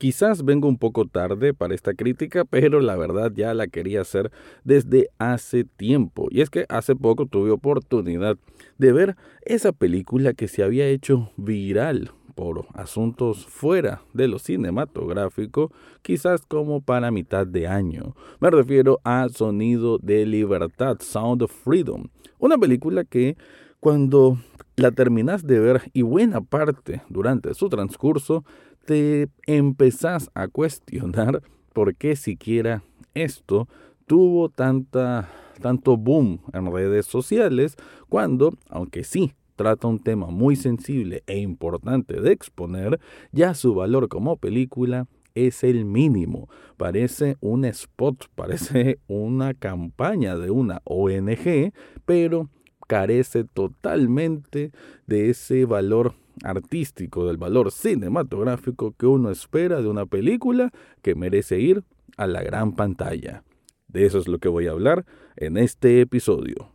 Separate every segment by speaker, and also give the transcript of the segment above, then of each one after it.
Speaker 1: Quizás vengo un poco tarde para esta crítica, pero la verdad ya la quería hacer desde hace tiempo. Y es que hace poco tuve oportunidad de ver esa película que se había hecho viral por asuntos fuera de lo cinematográfico, quizás como para mitad de año. Me refiero a Sonido de Libertad, Sound of Freedom, una película que cuando la terminas de ver y buena parte durante su transcurso te empezás a cuestionar por qué siquiera esto tuvo tanta, tanto boom en redes sociales cuando, aunque sí trata un tema muy sensible e importante de exponer, ya su valor como película es el mínimo. Parece un spot, parece una campaña de una ONG, pero carece totalmente de ese valor artístico, del valor cinematográfico que uno espera de una película que merece ir a la gran pantalla. De eso es lo que voy a hablar en este episodio.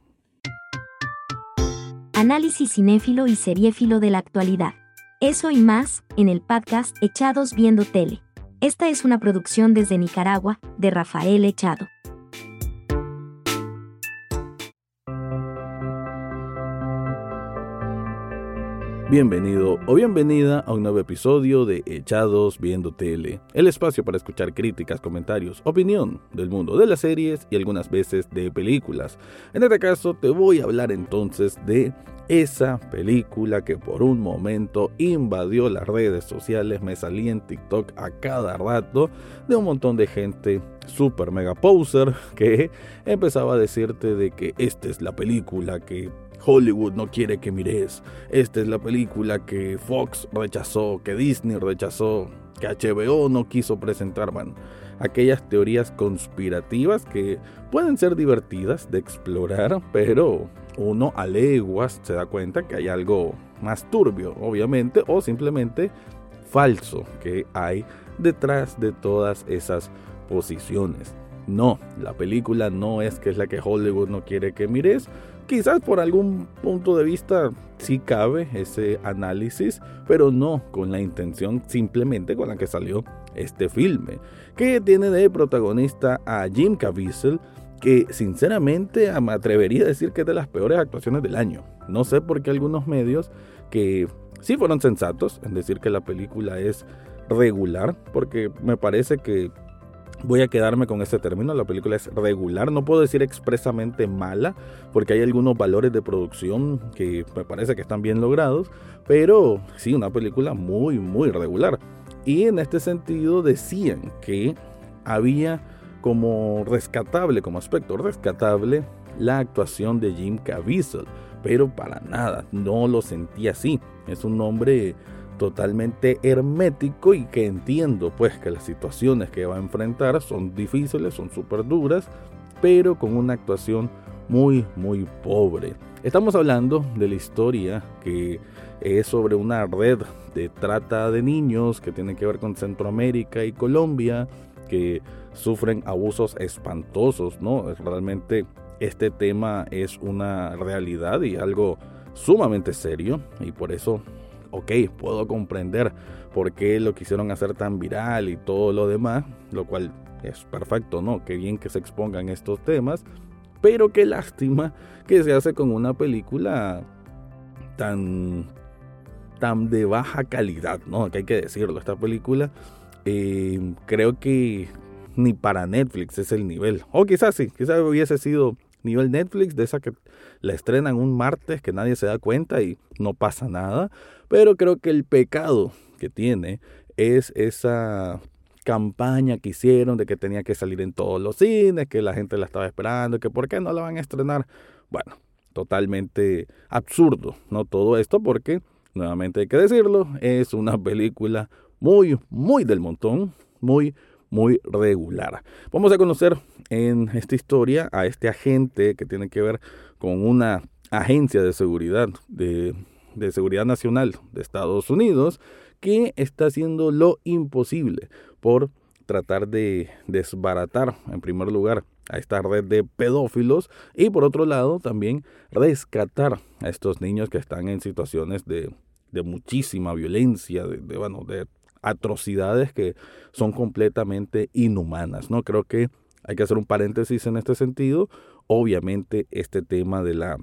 Speaker 2: Análisis cinéfilo y seriéfilo de la actualidad. Eso y más, en el podcast Echados Viendo Tele. Esta es una producción desde Nicaragua, de Rafael Echado.
Speaker 1: Bienvenido o bienvenida a un nuevo episodio de Echados Viendo Tele, el espacio para escuchar críticas, comentarios, opinión del mundo de las series y algunas veces de películas. En este caso te voy a hablar entonces de esa película que por un momento invadió las redes sociales, me salí en TikTok a cada rato de un montón de gente super mega poser que empezaba a decirte de que esta es la película que Hollywood no quiere que mires. Esta es la película que Fox rechazó, que Disney rechazó, que HBO no quiso presentar, man. Aquellas teorías conspirativas que pueden ser divertidas de explorar, pero uno a leguas se da cuenta que hay algo más turbio, obviamente, o simplemente falso que hay detrás de todas esas posiciones. No, la película no es que es la que Hollywood no quiere que mires, Quizás por algún punto de vista sí cabe ese análisis, pero no con la intención simplemente con la que salió este filme, que tiene de protagonista a Jim Caviezel, que sinceramente me atrevería a decir que es de las peores actuaciones del año. No sé por qué algunos medios que sí fueron sensatos en decir que la película es regular, porque me parece que Voy a quedarme con ese término, la película es regular, no puedo decir expresamente mala, porque hay algunos valores de producción que me parece que están bien logrados, pero sí, una película muy, muy regular. Y en este sentido decían que había como rescatable, como aspecto rescatable, la actuación de Jim Caviezel, pero para nada, no lo sentí así. Es un hombre totalmente hermético y que entiendo pues que las situaciones que va a enfrentar son difíciles, son súper duras, pero con una actuación muy muy pobre. Estamos hablando de la historia que es sobre una red de trata de niños que tiene que ver con Centroamérica y Colombia, que sufren abusos espantosos, ¿no? Realmente este tema es una realidad y algo sumamente serio y por eso ok, puedo comprender por qué lo quisieron hacer tan viral y todo lo demás, lo cual es perfecto, ¿no? Qué bien que se expongan estos temas, pero qué lástima que se hace con una película tan, tan de baja calidad, ¿no? Que hay que decirlo, esta película eh, creo que ni para Netflix es el nivel, o quizás sí, quizás hubiese sido nivel Netflix, de esa que la estrenan un martes que nadie se da cuenta y no pasa nada. Pero creo que el pecado que tiene es esa campaña que hicieron de que tenía que salir en todos los cines, que la gente la estaba esperando, que por qué no la van a estrenar. Bueno, totalmente absurdo, ¿no? Todo esto porque, nuevamente hay que decirlo, es una película muy, muy del montón, muy, muy regular. Vamos a conocer en esta historia a este agente que tiene que ver con una agencia de seguridad de, seguridad nacional de Estados Unidos que está haciendo lo imposible por tratar de desbaratar en primer lugar a esta red de pedófilos y por otro lado también rescatar a estos niños que están en situaciones de, de muchísima violencia, de, bueno, de atrocidades que son completamente inhumanas, ¿no? Creo que hay que hacer un paréntesis en este sentido. Obviamente este tema de la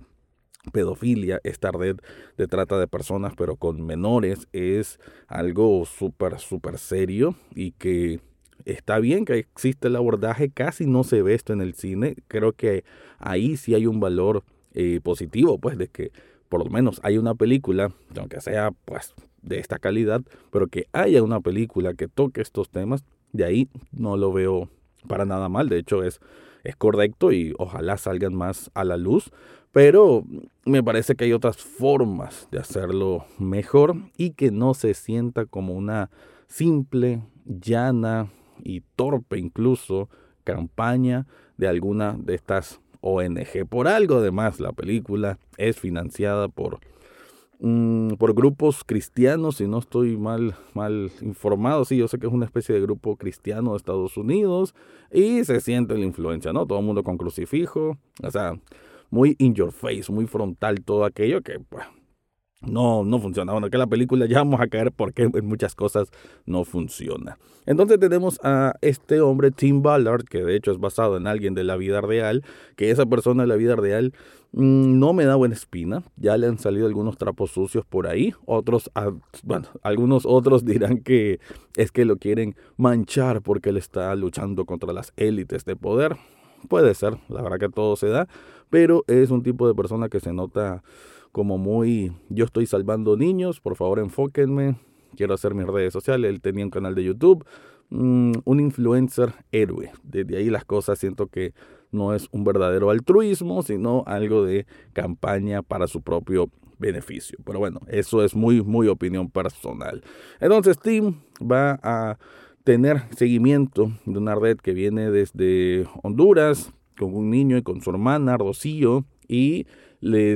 Speaker 1: pedofilia, esta red de trata de personas pero con menores es algo súper, súper serio y que está bien que existe el abordaje, casi no se ve esto en el cine, creo que ahí sí hay un valor eh, positivo, pues de que por lo menos hay una película, aunque sea pues de esta calidad, pero que haya una película que toque estos temas, de ahí no lo veo para nada mal, de hecho es, es correcto y ojalá salgan más a la luz, pero me parece que hay otras formas de hacerlo mejor y que no se sienta como una simple, llana y torpe incluso campaña de alguna de estas ONG. Por algo además la película es financiada por, mm, por grupos cristianos, si no estoy mal, mal informado, sí, yo sé que es una especie de grupo cristiano de Estados Unidos y se siente la influencia, ¿no? Todo el mundo con crucifijo, o sea, muy in your face, muy frontal todo aquello que pues, no, no funciona. Bueno, que la película ya vamos a caer porque en muchas cosas no funciona. Entonces tenemos a este hombre, Tim Ballard, que de hecho es basado en alguien de la vida real, que esa persona de la vida real mm, no me da buena espina. Ya le han salido algunos trapos sucios por ahí. Otros, ah, algunos otros dirán que es que lo quieren manchar porque él está luchando contra las élites de poder. Puede ser, la verdad que todo se da, pero es un tipo de persona que se nota como muy, yo estoy salvando niños, por favor enfóquenme, quiero hacer mis redes sociales, él tenía un canal de YouTube, mm, un influencer héroe. Desde ahí las cosas siento que no es un verdadero altruismo, sino algo de campaña para su propio beneficio. Pero bueno, eso es muy, muy opinión personal. Entonces, Tim va a tener seguimiento de una red que viene desde Honduras con un niño y con su hermana Rocío y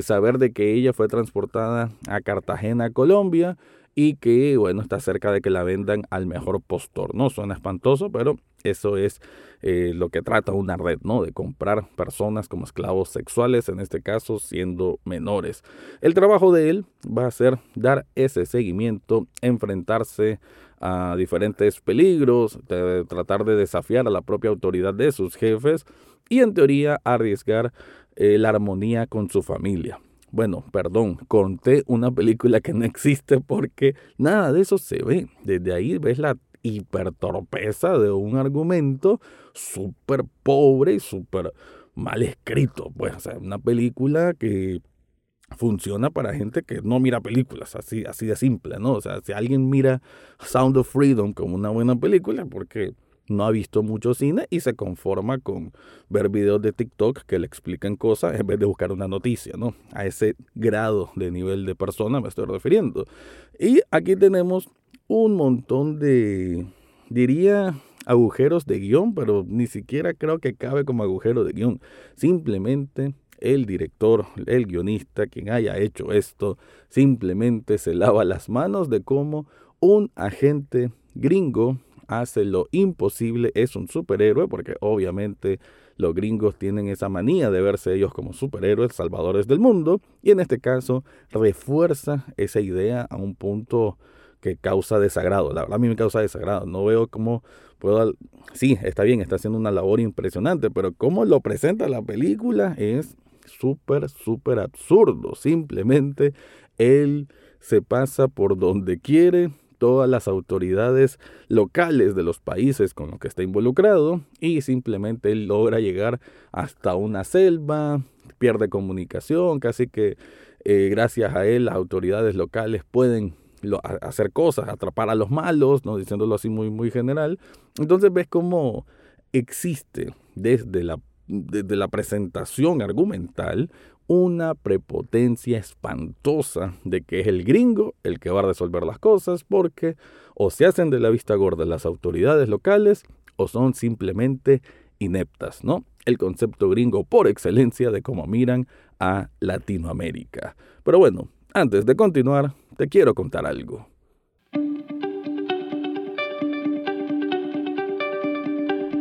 Speaker 1: saber de que ella fue transportada a Cartagena, Colombia y que bueno está cerca de que la vendan al mejor postor. No suena espantoso pero eso es eh, lo que trata una red no de comprar personas como esclavos sexuales en este caso siendo menores. El trabajo de él va a ser dar ese seguimiento enfrentarse a diferentes peligros, tratar de desafiar a la propia autoridad de sus jefes y en teoría arriesgar eh, la armonía con su familia. Bueno, perdón, conté una película que no existe porque nada de eso se ve. Desde ahí ves la hipertorpeza de un argumento súper pobre y súper mal escrito. Pues, o sea, una película que funciona para gente que no mira películas, así, así de simple, ¿no? O sea, si alguien mira Sound of Freedom como una buena película, porque no ha visto mucho cine y se conforma con ver videos de TikTok que le explican cosas en vez de buscar una noticia, ¿no? A ese grado de nivel de persona me estoy refiriendo. Y aquí tenemos un montón de, diría, agujeros de guion, pero ni siquiera creo que cabe como agujero de guion. Simplemente el director, el guionista, quien haya hecho esto, simplemente se lava las manos de cómo un agente gringo hace lo imposible, es un superhéroe, porque obviamente los gringos tienen esa manía de verse ellos como superhéroes, salvadores del mundo, y en este caso refuerza esa idea a un punto que causa desagrado. La verdad a mí me causa desagrado. No veo cómo puedo... Sí, está bien, está haciendo una labor impresionante, pero cómo lo presenta la película es súper, súper absurdo. Simplemente él se pasa por donde quiere, todas las autoridades locales de los países con los que está involucrado y simplemente él logra llegar hasta una selva, pierde comunicación, casi que eh, gracias a él las autoridades locales pueden hacer cosas, atrapar a los malos, no diciéndolo así muy muy general. Entonces ves cómo existe desde la desde la presentación argumental una prepotencia espantosa de que es el gringo el que va a resolver las cosas porque o se hacen de la vista gorda las autoridades locales o son simplemente ineptas, ¿no? El concepto gringo por excelencia de cómo miran a Latinoamérica. Pero bueno, antes de continuar, te quiero contar algo.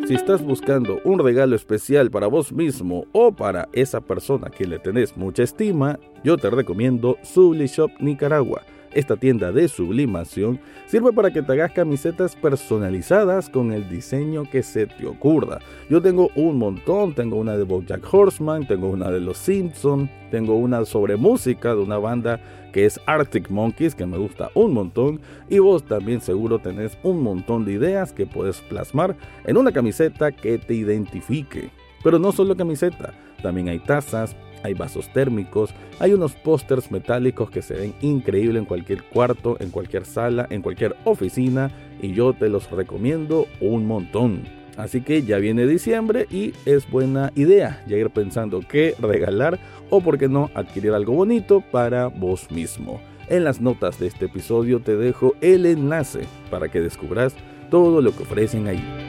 Speaker 1: Si estás buscando un regalo especial para vos mismo o para esa persona que le tenés mucha estima, yo te recomiendo Subli Shop Nicaragua esta tienda de sublimación sirve para que te hagas camisetas personalizadas con el diseño que se te ocurra. Yo tengo un montón, tengo una de Bojack Horseman, tengo una de Los Simpson, tengo una sobre música de una banda que es Arctic Monkeys, que me gusta un montón, y vos también seguro tenés un montón de ideas que puedes plasmar en una camiseta que te identifique. Pero no solo camiseta, también hay tazas, hay vasos térmicos, hay unos pósters metálicos que se ven increíble en cualquier cuarto, en cualquier sala, en cualquier oficina y yo te los recomiendo un montón. Así que ya viene diciembre y es buena idea ya ir pensando qué regalar o por qué no adquirir algo bonito para vos mismo. En las notas de este episodio te dejo el enlace para que descubras todo lo que ofrecen ahí.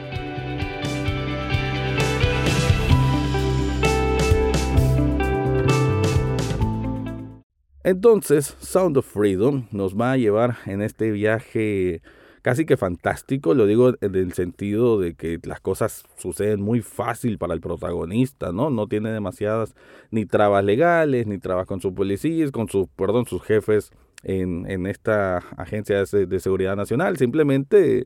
Speaker 1: Entonces, Sound of Freedom nos va a llevar en este viaje casi que fantástico, lo digo en el sentido de que las cosas suceden muy fácil para el protagonista, ¿no? No tiene demasiadas ni trabas legales, ni trabas con sus policías, con sus, perdón, sus jefes en, en esta agencia de seguridad nacional, simplemente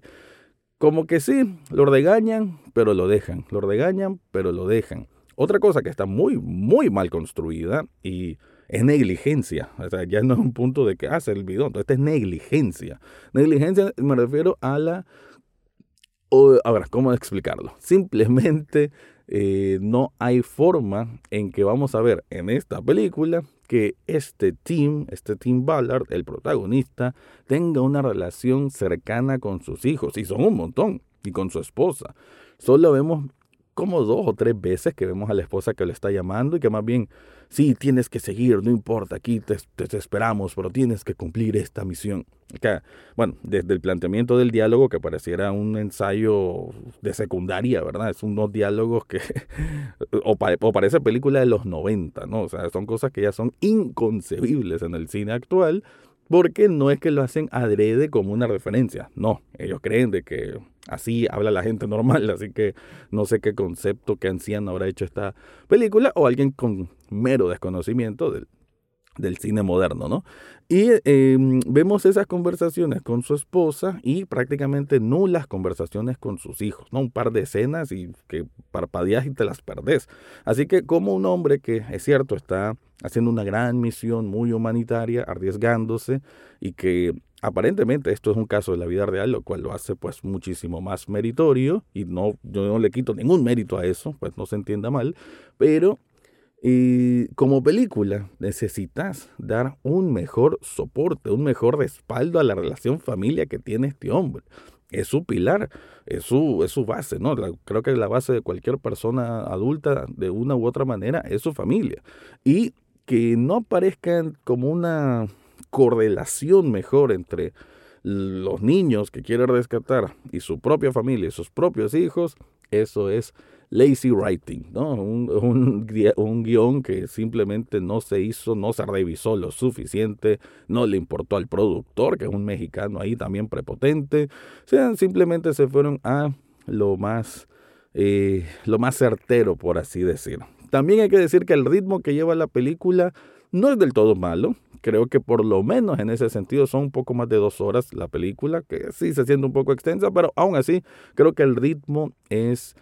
Speaker 1: como que sí, lo regañan, pero lo dejan, lo regañan, pero lo dejan. Otra cosa que está muy, muy mal construida y es negligencia. O sea, ya no es un punto de que, hace el bidón. Esta es negligencia. Negligencia me refiero a la... ahora, ¿cómo explicarlo? Simplemente eh, no hay forma en que vamos a ver en esta película que este team, este Team Ballard, el protagonista, tenga una relación cercana con sus hijos. Y son un montón. Y con su esposa. Solo vemos como dos o tres veces que vemos a la esposa que le está llamando y que más bien, sí, tienes que seguir, no importa, aquí te, esperamos, pero tienes que cumplir esta misión. bueno, desde el planteamiento del diálogo que pareciera un ensayo de secundaria, ¿verdad? Es unos diálogos que, o, o parece película de los 90, ¿no? O sea, son cosas que ya son inconcebibles en el cine actual porque no es que lo hacen adrede como una referencia, no, ellos creen de que así habla la gente normal, así que no sé qué concepto, qué anciano habrá hecho esta película o alguien con mero desconocimiento del, del cine moderno, ¿no? Y em, vemos esas conversaciones con su esposa y prácticamente nulas conversaciones con sus hijos, ¿no? Un par de escenas y que parpadeas y te las perdés. Así que como un hombre que, es cierto, está haciendo una gran misión muy humanitaria, arriesgándose y que aparentemente esto es un caso de la vida real, lo cual lo hace pues muchísimo más meritorio y no, yo no le quito ningún mérito a eso, pues no se entienda mal, pero y como película necesitas dar un mejor soporte, un mejor respaldo a la relación familia que tiene este hombre. Es su pilar, es su, es su base, ¿no? creo que la base de cualquier persona adulta, de una u otra manera, es su familia. Y que no aparezcan como una correlación mejor entre los niños que quiere rescatar y su propia familia y sus propios hijos, eso es lazy writing, ¿no? Un, un, guion que simplemente no se hizo, no se revisó lo suficiente, no le importó al productor, que es un mexicano ahí también prepotente, simplemente se fueron a lo más, eh, lo más certero, por así decir. También hay que decir que el ritmo que lleva la película no es del todo malo. Creo que por lo menos en ese sentido son un poco más de dos horas la película, que sí se siente un poco extensa, pero aún así creo que el ritmo es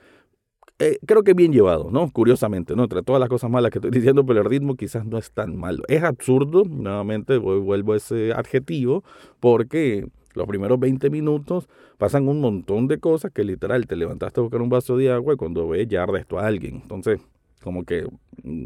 Speaker 1: eh, creo que bien llevado, ¿no? Curiosamente, ¿no? Entre todas las cosas malas que estoy diciendo, pero el ritmo quizás no es tan malo. Es absurdo, nuevamente vuelvo a ese adjetivo, porque los primeros 20 minutos pasan un montón de cosas que literal te levantaste a buscar un vaso de agua y cuando ves ya arrestó a alguien. Entonces, como que mm,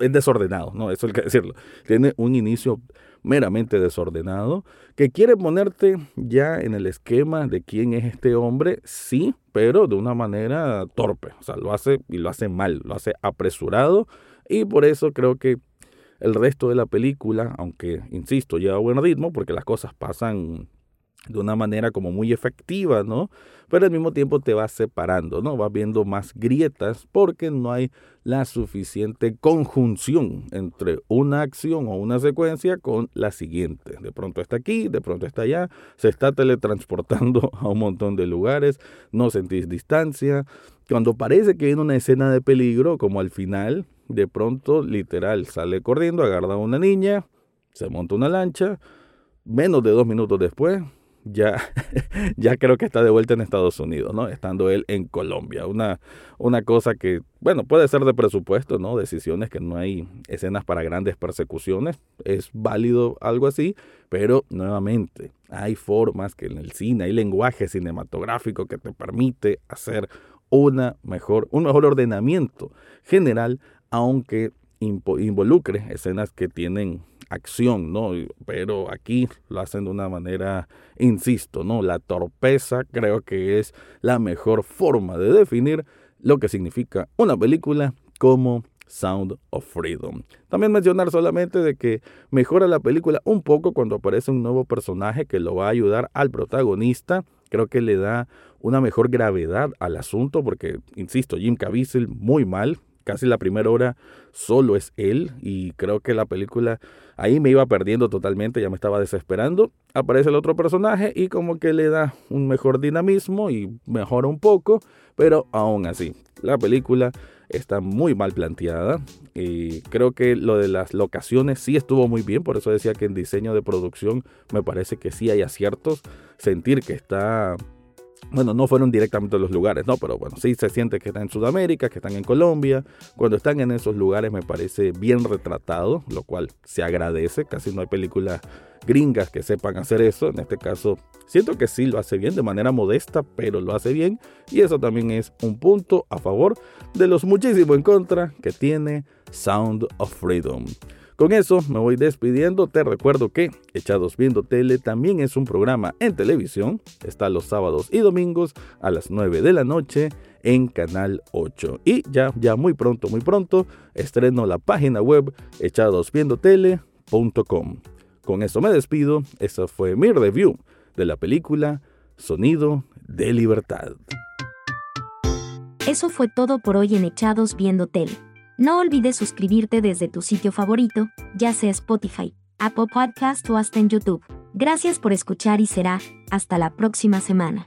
Speaker 1: es desordenado, ¿no? Eso hay que decirlo. Tiene un inicio meramente desordenado, que quiere ponerte ya en el esquema de quién es este hombre, sí, pero de una manera torpe, o sea, lo hace y lo hace mal, lo hace apresurado y por eso creo que el resto de la película, aunque insisto, lleva buen ritmo porque las cosas pasan de una manera como muy efectiva, ¿no? Pero al mismo tiempo te vas separando, ¿no? Vas viendo más grietas porque no hay la suficiente conjunción entre una acción o una secuencia con la siguiente. De pronto está aquí, de pronto está allá, se está teletransportando a un montón de lugares, no sentís distancia. Cuando parece que viene una escena de peligro, como al final, de pronto literal sale corriendo, agarra a una niña, se monta una lancha, menos de dos minutos después, ya, ya creo que está de vuelta en Estados Unidos, ¿no? Estando él en Colombia. Una, una cosa que, bueno, puede ser de presupuesto, ¿no? Decisiones que no hay escenas para grandes persecuciones. Es válido algo así, pero nuevamente hay formas que en el cine, hay lenguaje cinematográfico que te permite hacer una mejor, un mejor ordenamiento general, aunque involucre escenas que tienen acción, ¿no? Pero aquí lo hacen de una manera, insisto, ¿no? La torpeza creo que es la mejor forma de definir lo que significa una película como Sound of Freedom. También mencionar solamente de que mejora la película un poco cuando aparece un nuevo personaje que lo va a ayudar al protagonista. Creo que le da una mejor gravedad al asunto porque, insisto, Jim Caviezel muy mal, casi la primera hora solo es él y creo que la película ahí me iba perdiendo totalmente, ya me estaba desesperando. Aparece el otro personaje y como que le da un mejor dinamismo y mejora un poco, pero aún así, la película está muy mal planteada y creo que lo de las locaciones sí estuvo muy bien, por eso decía que en diseño de producción me parece que sí hay aciertos, sentir que está bueno, no fueron directamente los lugares, no, pero bueno, sí se siente que están en Sudamérica, que están en Colombia. Cuando están en esos lugares me parece bien retratado, lo cual se agradece. Casi no hay películas gringas que sepan hacer eso. En este caso, siento que sí lo hace bien, de manera modesta, pero lo hace bien. Y eso también es un punto a favor de los muchísimos en contra que tiene Sound of Freedom. Con eso me voy despidiendo. Te recuerdo que Echados Viendo Tele también es un programa en televisión. Está los sábados y domingos a las 9 de la noche en Canal 8. Y ya, ya muy pronto, muy pronto, estreno la página web echadosviendotele.com. Con eso me despido. Esa fue mi review de la película Sonido de Libertad.
Speaker 2: Eso fue todo por hoy en Echados Viendo Tele. No olvides suscribirte desde tu sitio favorito, ya sea Spotify, Apple Podcast o hasta en YouTube. Gracias por escuchar y será hasta la próxima semana.